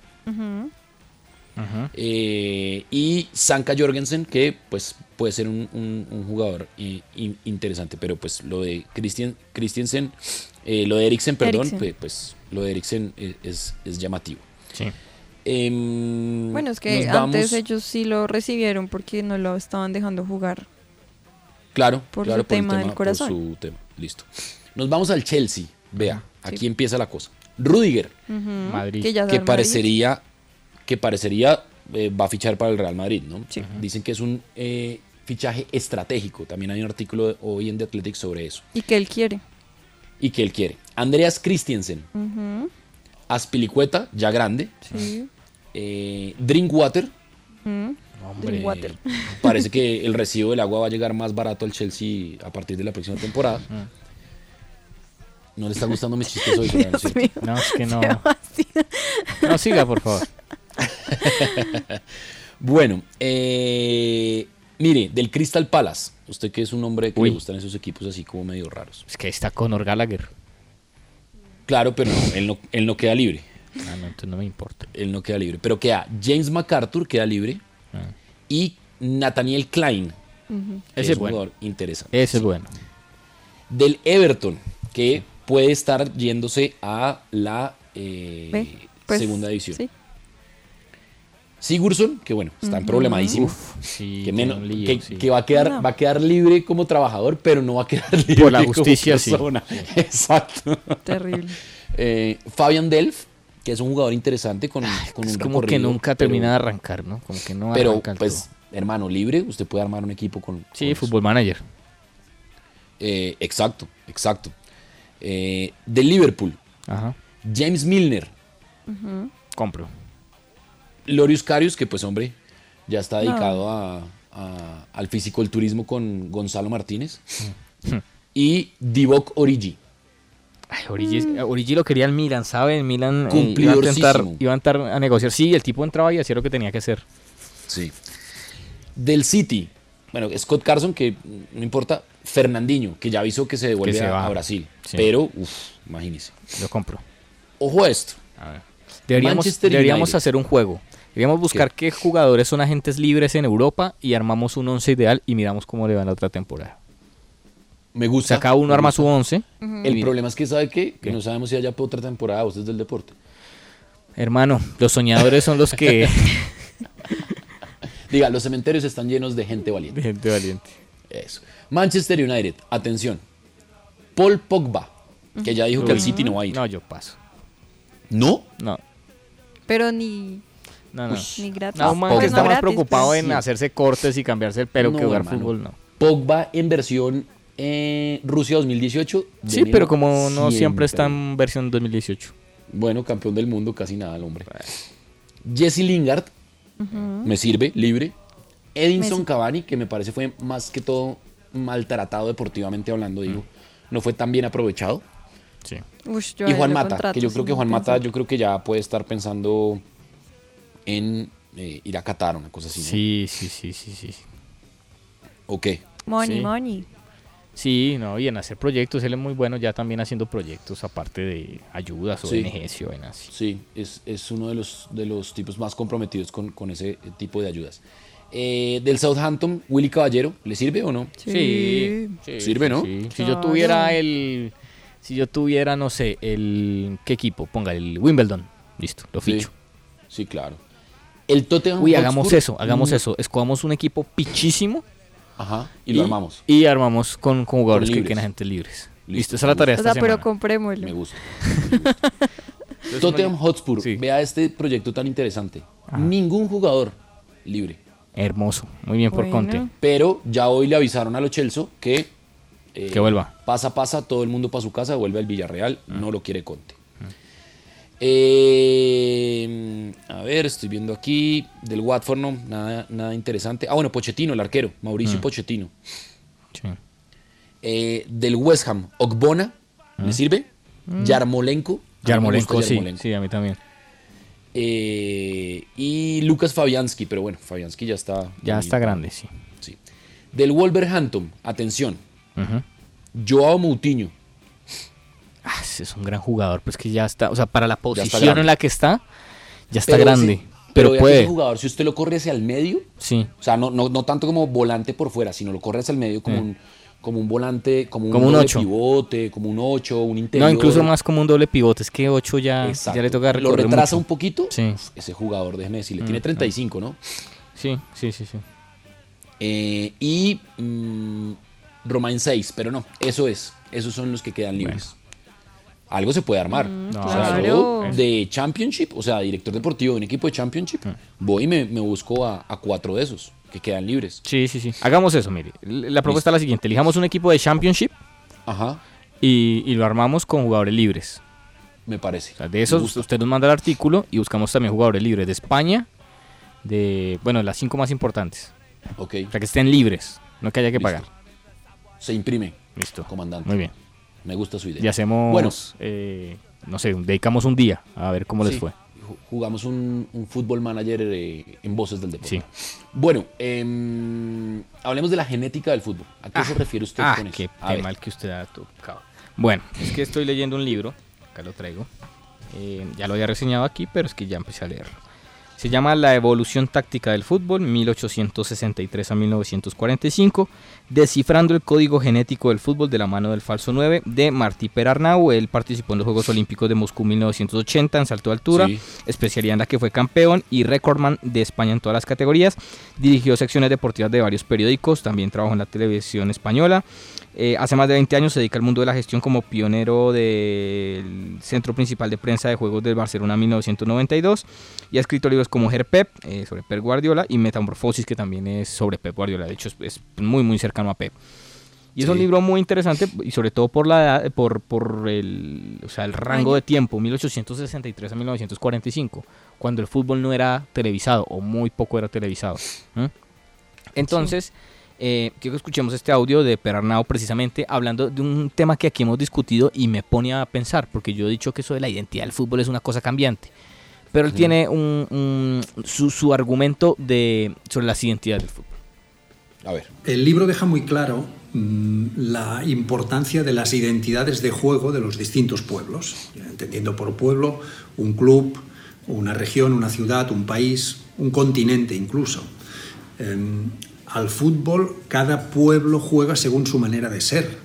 Eh, y Sanka Jorgensen, que pues puede ser un, un- un jugador eh, in- interesante, pero pues lo de Christian, Christiansen, eh, lo de Eriksen, perdón, Eriksen. pues, pues, lo de Eriksen es, es- es llamativo. Sí. Em, Bueno, es que vamos- antes ellos sí lo recibieron porque no lo estaban dejando jugar. Claro, por claro, su por el tema del por corazón. su tema. Listo. Nos vamos al Chelsea. Vea, aquí empieza la cosa. Rudiger, Madrid. Que, ya que está en Madrid. parecería que parecería eh, va a fichar para el Real Madrid, ¿no? Dicen que es un eh, fichaje estratégico. También hay un artículo hoy en The Athletic sobre eso. Y que él quiere. Y que él quiere. Andreas Christiansen, Ujú, Aspilicueta, ya grande. Sí. Eh, Drinkwater. Parece que el recibo del agua va a llegar más barato al Chelsea a partir de la próxima temporada. No le está gustando mis chistes hoy. Dios. No, es que no. No, siga, por favor. Bueno, eh, mire, del Crystal Palace. Usted que es un hombre que Uy. le gustan esos equipos así como medio raros. Es que está Conor Gallagher. Claro, pero no, él no, él no queda libre. Ah, no, entonces no me importa. Él no queda libre. Pero queda James MacArthur, queda libre. Ah. Y Nathaniel Klein. Ese es un bueno. jugador interesante. Ese es bueno. Del Everton, que puede estar yéndose a la eh, pues, segunda división. sí. Sigurdsson, que bueno, está Ujú. problemadísimo. Uf, sí, que, menos- lío, que, sí. que va, a quedar, No. va a quedar libre como trabajador, pero no va a quedar libre Por la como justicia, sí. Exacto. Terrible. Eh, Fabian Delf, que es un jugador interesante con, con Es un como que nunca pero- termina de arrancar, ¿no? Como que no Pero, pues, todo. hermano, libre, usted puede armar un equipo con. Sí, con eso. fútbol manager. Eh, exacto, exacto. Eh, del Liverpool, Ajá. James Milner. Compro. Lorius Karius, que pues, hombre, ya está No. dedicado a, a- al fisiculturismo con Gonzalo Martínez. Mm. y Divock Origi. Ay, Origi, Origi lo quería el Milan, ¿sabe? El Milan eh, iba, a intentar, iba a entrar a negociar. Sí, el tipo entraba y hacía lo que tenía que hacer. Sí. Del City, bueno, Scott Carson, que mm, no importa, Fernandinho, que ya avisó que se devuelve se a, a Brasil. Sí. Pero, uff, imagínese. Lo compro. Ojo a esto. Deberíamos, Manchester deberíamos United. hacer un juego. Deberíamos buscar qué? jugadores son agentes libres en Europa y armamos un once ideal y miramos cómo le va en la otra temporada. Me O gusta. sea, cada uno arma gusta. su once. El problema es que, ¿sabe qué? Que no sabemos si haya otra temporada o del deporte. Hermano, los soñadores son los que... Diga, los cementerios están llenos de gente valiente. De gente valiente. Eso. Manchester United, atención. Paul Pogba, que ya dijo que el. City no va a ir. No, yo paso. ¿No? No, Pero ni, no, no. ni gratis. No, un man Pues que no está más preocupado pues. en hacerse cortes y cambiarse el pelo que jugar hermano. fútbol, no. Pogba en versión eh, Rusia 2018. Sí, pero como no siempre está en versión 2018. Bueno, campeón del mundo, casi nada el hombre. Jesse Lingard, me sirve, libre. Edinson Messi. Cavani, que me parece fue más que todo maltratado deportivamente hablando, digo. No fue tan bien aprovechado. Sí. Y Juan Mata, que yo creo que Juan Mata, yo creo que ya puede estar pensando en eh, ir a Qatar, una cosa así. ¿no? Sí, sí, sí, sí, sí. Ok. Money, Sí. money. Sí, no, y en hacer proyectos, él es muy bueno ya también haciendo proyectos aparte de ayudas, Sí. ONGs y vainas así. Sí, es, es uno de los, de los tipos más comprometidos con, con ese tipo de ayudas. Eh, del Southampton, Willy Caballero, ¿le sirve o no? Sí, sí, Sirve, ¿no? sí. Si yo tuviera el, si yo tuviera, no sé, el, ¿qué equipo? Ponga el Wimbledon, listo, lo Sí. ficho. Sí, claro. El Tottenham Uy, hagamos Hotspur, eso, hagamos mm, eso, escogamos un equipo pichísimo Ajá, y, lo armamos. Y armamos con, con jugadores Con que queden agentes libres. Listo, Listo, esa es la me tarea O esta sea, pero semana. comprémoslo. Me gusta. Entonces es Tottenham Hotspur, vea este proyecto tan interesante. Ningún jugador libre. Hermoso, muy bien por Conte. Pero ya hoy le avisaron a Lo Celso que eh, Que vuelva. Pasa, pasa, todo el mundo para su casa, vuelve al Villarreal, no lo quiere Conte. Mm. Eh, a ver, estoy viendo aquí del Watford, no, nada, nada interesante. Ah, bueno, Pochettino, el arquero, Mauricio Mm. Pochettino. Sí. Eh, del West Ham, Ogbona, ¿le sirve? Mm. Yarmolenko. A mí me Yarmolenko, gusta sí, Yarmolenko. sí, a mí también. Eh, y Lucas Fabianski, pero bueno, Fabianski ya está. Ya muy- está grande, sí. Sí. Del Wolverhampton, atención, Ujú. Joao Moutinho. Ah, es un gran jugador, pues que ya está, o sea, para la posición en la que está, ya está Pero grande. ese- pero puede. ese jugador, si usted lo corre hacia el medio, Sí. o sea, no, no, no tanto como volante por fuera, sino lo corre hacia el medio como, Sí. un, como un volante, como un, Como un doble ocho. pivote, como un 8, un interior. No, incluso más como un doble pivote, es que 8 ya, ya le toca Lo retrasa mucho. un poquito. Sí. Ese jugador, déjeme decirle, Mm, tiene no. 35, ¿no? Sí, sí, sí, sí. Eh, y mm, Romain 6, pero no, eso es. Esos son los que quedan libres. Algo se puede armar. Mm, O sea, claro. yo de Championship, o sea, director deportivo de un equipo de Championship, Mm. voy y me, me busco a, a cuatro de esos que quedan libres. Sí, sí, sí. Hagamos eso, mire. La propuesta es la siguiente. Elijamos un equipo de Championship Ajá. y, y lo armamos con jugadores libres. Me parece. O sea, de esos, usted nos manda el artículo y buscamos también jugadores libres de España, de, bueno, las cinco más importantes. Ok. O sea, que estén libres, no que haya que Listo. pagar. Se imprime. Listo. Comandante. Muy bien. Me gusta su idea. Y hacemos, Bueno, eh, no sé, dedicamos un día a ver cómo les Sí, fue. ju- Jugamos un, un fútbol manager eh, en voces del deporte. Sí. Bueno, em, hablemos de la genética del fútbol. ¿A qué se refiere usted Ah, con eso? qué A ver. tema el que usted ha tocado. Bueno, es que estoy leyendo un libro, acá lo traigo. Eh, ya lo había reseñado aquí, pero es que ya empecé a leerlo. Se llama La evolución táctica del fútbol, 1863 a 1945, descifrando el código genético del fútbol de la mano del falso 9 de Martí Perarnau. Él participó en los Juegos Olímpicos de Moscú 1980 en salto de altura, Sí. especialidad en la que fue campeón y recordman de España en todas las categorías. Dirigió secciones deportivas de varios periódicos, también trabajó en la televisión española. Eh, hace más de 20 años se dedica al mundo de la gestión como pionero del Centro Principal de Prensa de Juegos del Barcelona 1992 y ha escrito libros como Herpep eh, sobre Pep Guardiola y Metamorfosis que también es sobre Pep Guardiola, de hecho es, es muy muy cercano a Pep. Y es un Sí. libro muy interesante y sobre todo por la edad, por, por el, o sea, el rango de tiempo, 1863 a 1945, cuando el fútbol no era televisado o muy poco era televisado. Entonces, eh, quiero que escuchemos este audio de Perarnao precisamente hablando de un tema que aquí hemos discutido y me pone a pensar, porque yo he dicho que eso de la identidad del fútbol es una cosa cambiante. Pero él Sí. tiene un, un- su, su argumento de, sobre las identidades del fútbol. El libro deja muy claro mm, la importancia de las identidades de juego de los distintos pueblos, entendiendo por pueblo un club, una región, una ciudad, un país, un continente incluso. Em, al fútbol cada pueblo juega según su manera de ser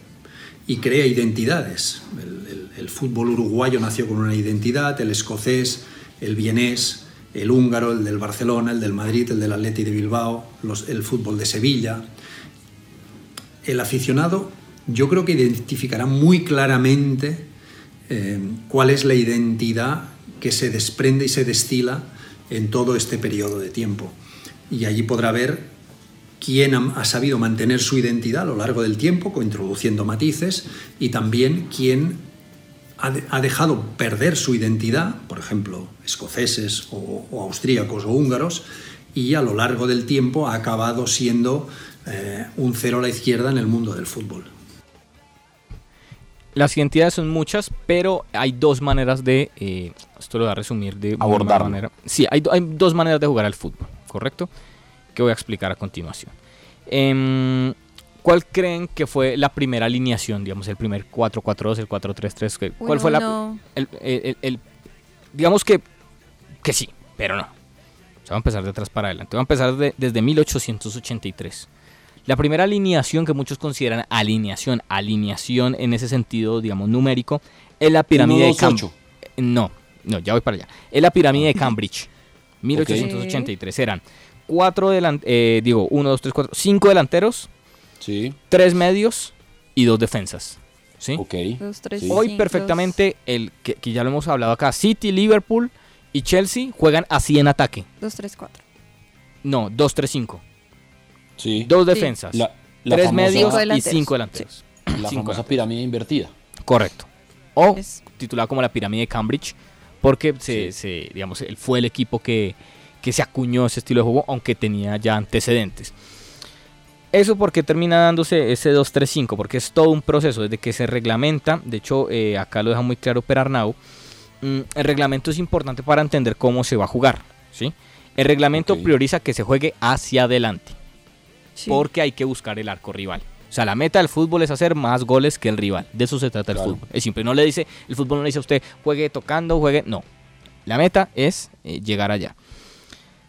y crea identidades. El, el- el fútbol uruguayo nació con una identidad, el escocés, el vienés, el húngaro, el del Barcelona, el del Madrid, el del Atleti de Bilbao, el fútbol de Sevilla. El aficionado yo creo que identificará muy claramente eh, cuál es la identidad que se desprende y se destila en todo este periodo de tiempo. Y allí podrá ver quién ha, sabido mantener su identidad a lo largo del tiempo, introduciendo matices, y también quién ha, de- ha dejado perder su identidad, por ejemplo, escoceses o, o austríacos o húngaros, y a lo largo del tiempo ha acabado siendo eh, un cero a la izquierda en el mundo del fútbol. Las identidades son muchas, pero hay dos maneras de. eh, esto lo voy a resumir de una Abordarlo. manera. Sí, hay, do- hay dos maneras de jugar al fútbol, ¿correcto? Que voy a explicar a continuación. Em, ¿Cuál creen que fue la primera alineación? Digamos, el primer 4-4-2, el 4-3-3. que- ¿Cuál Uy, fue la.? no. el- el- el- el- digamos que, que sí, pero no. O sea, va a empezar de atrás para adelante. Va a empezar de- desde 1883. La primera alineación que muchos consideran alineación, alineación en ese sentido, digamos, numérico, es la pirámide Uno, de Cambridge. No, no, ya voy para allá. Es la pirámide de Cambridge. 1883 eran cuatro delanteros, digo, uno, dos, tres, cuatro, cinco delanteros, Sí. tres medios y dos defensas. ¿sí? Ok. Dos, tres, Hoy perfectamente, el que, que ya lo hemos hablado acá, City, Liverpool y Chelsea juegan así en ataque. Dos, tres, cuatro. No, 2-3-5. Sí. Dos Sí. defensas, La- la tres famosa- medios Cinco y cinco delanteros. La Cinco famosa delanteros. pirámide invertida. Correcto. O Es- titulado como la pirámide de Cambridge, porque se, se, digamos, él fue el equipo que, que se acuñó ese estilo de juego, aunque tenía ya antecedentes. Eso porque termina dándose ese 2-3-5, porque es todo un proceso desde que se reglamenta. De hecho, eh, acá lo deja muy claro Perarnau. mm, el reglamento es importante para entender cómo se va a jugar. ¿sí? El reglamento prioriza que se juegue hacia adelante, Sí. porque hay que buscar el arco rival. O sea, la meta del fútbol es hacer más goles que el rival. De eso se trata el fútbol. Es simple. No le dice, el fútbol no le dice a usted, juegue tocando, juegue. No. La meta es eh, llegar allá.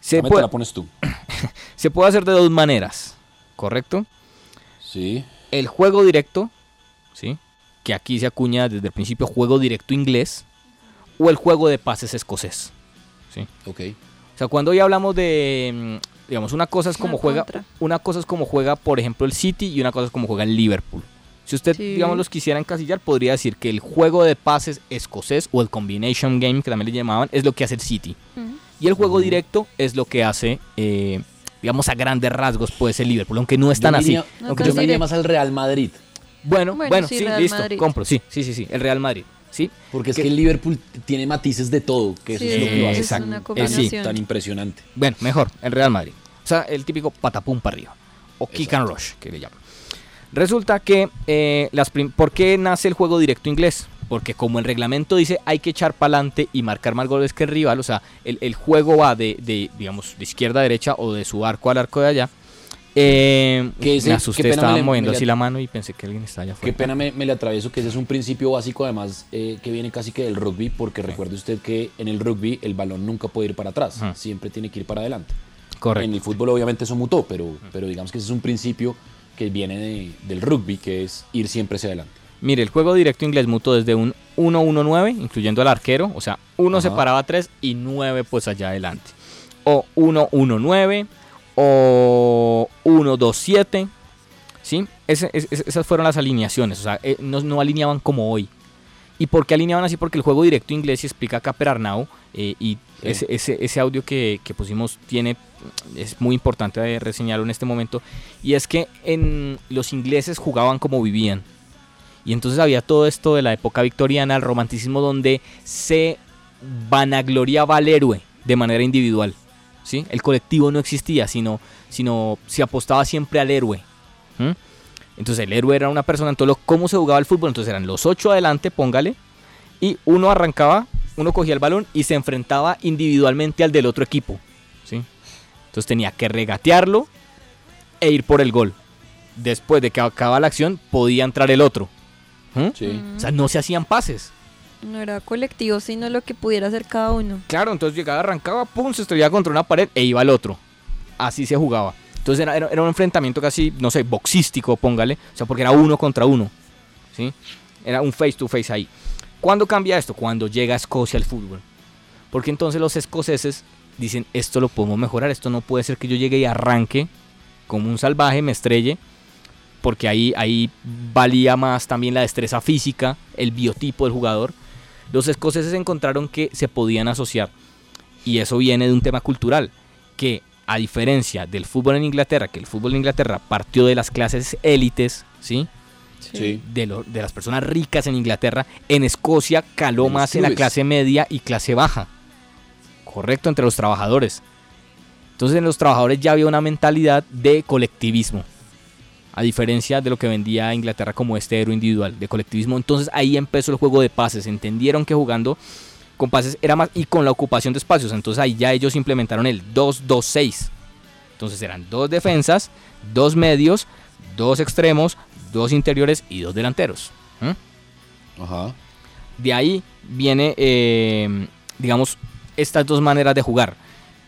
Se La meta puede, la pones tú. se puede hacer de dos maneras, ¿correcto? Sí. El juego directo, ¿sí? Que aquí se acuña desde el principio juego directo inglés, o el juego de pases escocés, ¿sí? Ok. O sea, cuando hoy hablamos de, mm, digamos, una cosa es Una como juega, contra. una cosa es como juega, por ejemplo, el City y una cosa es como juega el Liverpool. Si usted, Sí. digamos, los quisiera encasillar, podría decir que el juego de pases escocés o el combination game, que también le llamaban, es lo que hace el City. Y el juego directo es lo que hace, eh, digamos, a grandes rasgos, pues el Liverpool, aunque no es tan Yo así. No, Aunque yo me sí iría de- más al Real Madrid. bueno, Bueno, bueno, sí, listo, Madrid. compro, sí, sí, sí, sí, el Real Madrid, sí. Porque es Que- que el Liverpool tiene matices de todo, que eso es lo que lo hace es tan, una tan- combinación. tan impresionante. Bueno, mejor, el Real Madrid. O sea, el típico patapum para arriba. O kick and rush, que le llaman. Resulta que, eh, las prim- ¿por qué nace el juego directo inglés? Porque como el reglamento dice, hay que echar para adelante y marcar más goles que el rival. O sea, el, el juego va de, de, digamos, de izquierda a derecha o de su arco al arco de allá. Eh, Que ese- me qué asusté, pena estaba me le- moviendo me así la mano y pensé que alguien estaba allá Qué afuera. pena me, me le atravieso que ese es un principio básico además eh, que viene casi que del rugby porque recuerde usted que en el rugby el balón nunca puede ir para atrás, siempre tiene que ir para adelante. Correcto. En el fútbol obviamente eso mutó, pero, pero digamos que ese es un principio que viene de- del rugby que es ir siempre hacia adelante. Mire, el juego directo inglés mutó desde un 1-1-9, incluyendo al arquero, o sea, uno Ajá. separaba a 3 y 9 pues allá adelante. O 1-1-9, o 1-2-7, ¿sí? Ese- es- es- esas fueron las alineaciones, o sea, eh, no, no alineaban como hoy. ¿Y por qué alineaban así? Porque el juego directo inglés, y explica acá Perarnau, eh, y Sí. ese, ese, ese audio que, que pusimos tiene, es muy importante reseñarlo en este momento, y es que en los ingleses jugaban como vivían. Y entonces había todo esto de la época victoriana, el romanticismo donde se vanagloriaba al héroe de manera individual. ¿sí? El colectivo no existía, sino, sino se apostaba siempre al héroe. Entonces el héroe era una persona, entonces cómo se jugaba el fútbol, entonces eran los ocho adelante, póngale, y uno arrancaba, uno cogía el balón y se enfrentaba individualmente al del otro equipo. ¿sí? Entonces tenía que regatearlo e ir por el gol. Después de que acababa la acción, podía entrar el otro. ¿M? Sí. O sea, no se hacían pases. No era colectivo, sino lo que pudiera hacer cada uno. Claro, entonces llegaba, arrancaba, pum, se estrellaba contra una pared e iba al otro. Así se jugaba. Entonces era, era- era un enfrentamiento casi, no sé, boxístico, póngale. O sea, porque era uno contra uno. ¿Sí? Era un face to face ahí. ¿Cuándo cambia esto? Cuando llega a Escocia al fútbol. Porque entonces los escoceses dicen, esto lo podemos mejorar, esto no puede ser que yo llegue y arranque como un salvaje, me estrelle, porque ahí, ahí valía más también la destreza física, el biotipo del jugador. Los escoceses encontraron que se podían asociar. Y eso viene de un tema cultural, que a diferencia del fútbol en Inglaterra, que el fútbol en Inglaterra partió de las clases élites, ¿sí? Sí. De, lo- de las personas ricas en Inglaterra, en Escocia caló los más en la clase media y clase baja. Correcto, entre los trabajadores. Entonces en los trabajadores ya había una mentalidad de colectivismo. A diferencia de lo que vendía Inglaterra como este héroe individual, de colectivismo. Entonces ahí empezó el juego de pases. Entendieron que jugando con pases era más y con la ocupación de espacios. Entonces ahí ya ellos implementaron el 2-2-6. Entonces eran dos defensas, dos medios, dos extremos, dos interiores y dos delanteros. ¿Mm? Ajá. De ahí viene, eh, digamos, estas dos maneras de jugar.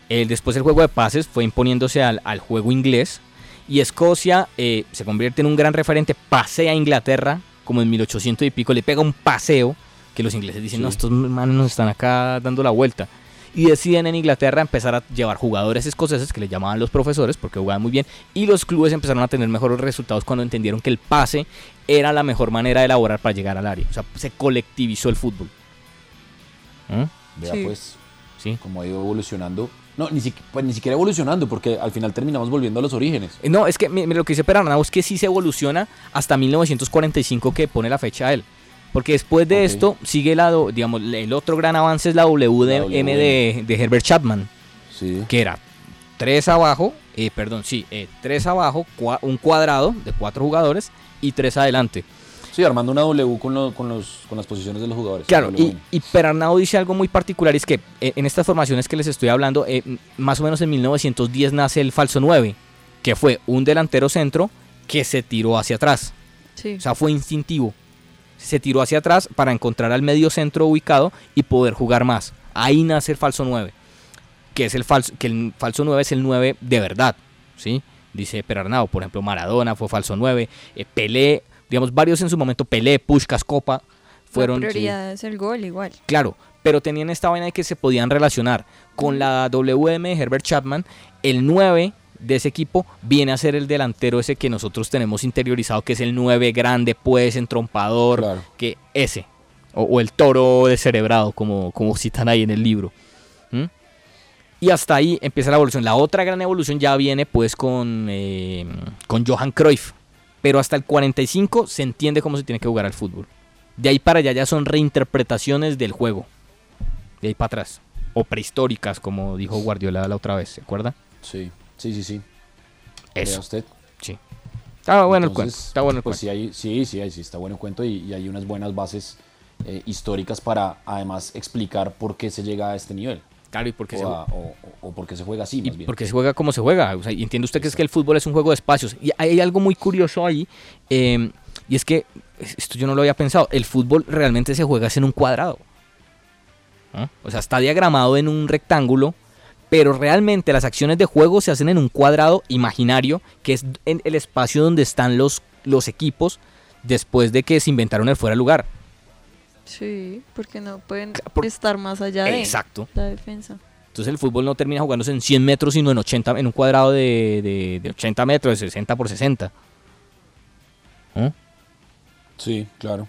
El, después el juego de pases fue imponiéndose al, al juego inglés y Escocia eh, se convierte en un gran referente, pasea a Inglaterra como en 1800 y pico, le pega un paseo que los ingleses dicen, Sí. no, estos manos nos están acá dando la vuelta. y deciden en Inglaterra empezar a llevar jugadores escoceses que le llamaban los profesores porque jugaban muy bien y los clubes empezaron a tener mejores resultados cuando entendieron que el pase era la mejor manera de elaborar para llegar al área. O sea, se colectivizó el fútbol. ¿Mm? Vea Sí. pues, sí. como ha ido evolucionando. No, ni, si- pues, ni siquiera evolucionando, porque al final terminamos volviendo a los orígenes. Eh, No, es que lo que dice Perarnau es que sí se evoluciona hasta 1945 que pone la fecha a él. Porque después de esto sigue la, digamos, el otro gran avance es la WM de, de Herbert Chapman. Que era tres abajo, eh, perdón, sí, eh, tres abajo, cua- un cuadrado de cuatro jugadores y tres adelante. Sí, armando una W con, lo- con, los, con las posiciones de los jugadores. Claro, y, y Perarnau dice algo muy particular, es que eh, en estas formaciones que les estoy hablando, eh, más o menos en 1910 nace el falso 9, que fue un delantero centro que se tiró hacia atrás. Sí. O sea, fue instintivo. Se tiró hacia atrás para encontrar al medio centro ubicado y poder jugar más. Ahí nace el falso 9. Que es el falso, que el falso 9 es el 9 de verdad. ¿sí? Dice Perarnau, por ejemplo, Maradona fue falso 9. eh, Pelé, digamos, varios en su momento, Pelé, Pushkas, Copa, fueron. la sí, prioridad es el gol igual. Claro, pero tenían esta vaina de que se podían relacionar con la WM de Herbert Chapman. El 9 de ese equipo viene a ser el delantero ese que nosotros tenemos interiorizado, que es el 9 grande, pues, entrompador, que ese. O, o el toro descerebrado, como, como citan ahí en el libro. ¿Mm? Y hasta ahí empieza la evolución. La otra gran evolución ya viene pues con, eh, con Johan Cruyff. Pero hasta el 45 se entiende cómo se tiene que jugar al fútbol. De ahí para allá ya son reinterpretaciones del juego. De ahí para atrás. O prehistóricas, como dijo Guardiola la otra vez, ¿se acuerda? Sí, sí, sí, sí. Eso. Usted. Sí. Está bueno el cuento. Está bueno el pues cuento. Sí, hay, sí, sí, está bueno el cuento y, y hay unas buenas bases eh, históricas para además explicar por qué se llega a este nivel. Claro, y por qué o, se- a- o- o- se juega así, más bien. Porque se juega como se juega. O sea, y entiende usted que es que el fútbol es un juego de espacios. Y hay algo muy curioso ahí. eh, y es que, esto yo no lo había pensado, el fútbol realmente se juega en un cuadrado. ¿Ah? O sea, está diagramado en un rectángulo, pero realmente las acciones de juego se hacen en un cuadrado imaginario, que es en el espacio donde están los, los equipos después de que se inventaron el fuera de lugar. Sí, porque no pueden estar más allá de Exacto. la defensa. Entonces el fútbol no termina jugándose en 100 metros, sino en 80, en un cuadrado de, de- de 80 metros, de 60 por 60. ¿Mm? Sí, claro.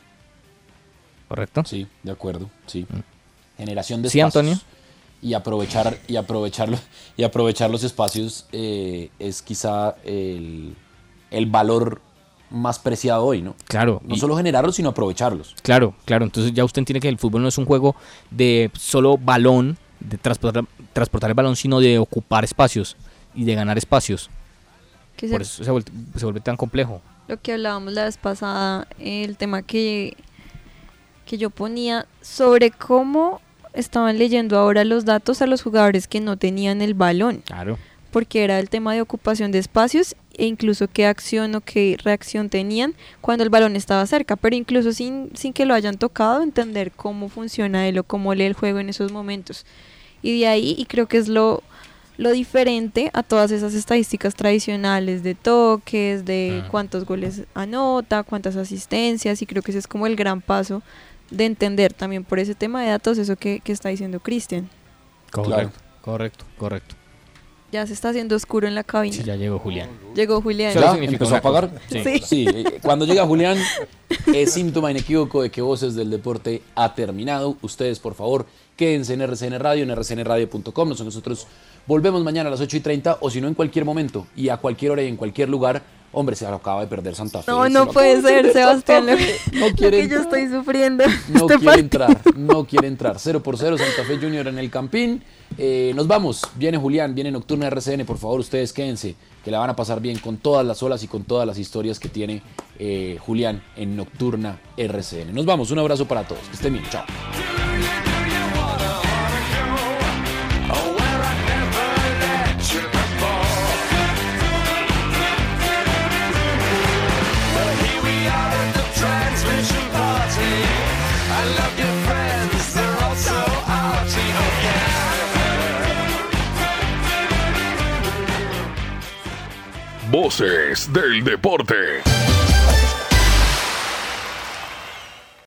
¿Correcto? Sí, de acuerdo, sí. Generación de Sí, espacios. Antonio. Y aprovechar, y aprovecharlo, y aprovechar los espacios eh, es quizá el, el valor más preciado hoy, ¿no? Claro. No y- solo generarlos, sino aprovecharlos. Claro, claro. Entonces ya usted entiende que el fútbol no es un juego de solo balón, de transportar, transportar el balón, sino de ocupar espacios y de ganar espacios. Que Por se- eso se vuelve, se vuelve tan complejo. Lo que hablábamos la vez pasada, el tema que, que yo ponía sobre cómo estaban leyendo ahora los datos a los jugadores que no tenían el balón. Claro. Porque era el tema de ocupación de espacios e incluso qué acción o qué reacción tenían cuando el balón estaba cerca, pero incluso sin, sin que lo hayan tocado, entender cómo funciona él o cómo lee el juego en esos momentos. Y de ahí, y creo que es lo, lo diferente a todas esas estadísticas tradicionales de toques, de cuántos goles anota, cuántas asistencias, y creo que ese es como el gran paso de entender también por ese tema de datos eso que, que está diciendo Cristian. Correcto, correcto, correcto. Ya se está haciendo oscuro en la cabina. Sí, ya llegó Julián. Llegó Julián. ¿Ya? ¿Empezó a apagar? Sí. Sí, eh, cuando llega Julián es síntoma inequívoco de que Voces del Deporte ha terminado. Ustedes, por favor, quédense en RCN Radio, en rcnradio.com. Nosotros volvemos mañana a las 8 y 30 o si no en cualquier momento y a cualquier hora y en cualquier lugar. Hombre, se lo acaba de perder Santa Fe. No, no lo puede ser, Sebastián. Lo que. No lo quiere que yo estoy sufriendo. No este quiere partido. entrar, no quiere entrar. 0 por 0, Santa Fe Junior en el Campín. Eh, nos vamos. Viene Julián, viene Nocturna RCN. Por favor, ustedes quédense, que la van a pasar bien con todas las olas y con todas las historias que tiene eh, Julián en Nocturna RCN. Nos vamos. Un abrazo para todos. Que estén bien. Chao. Voces del deporte.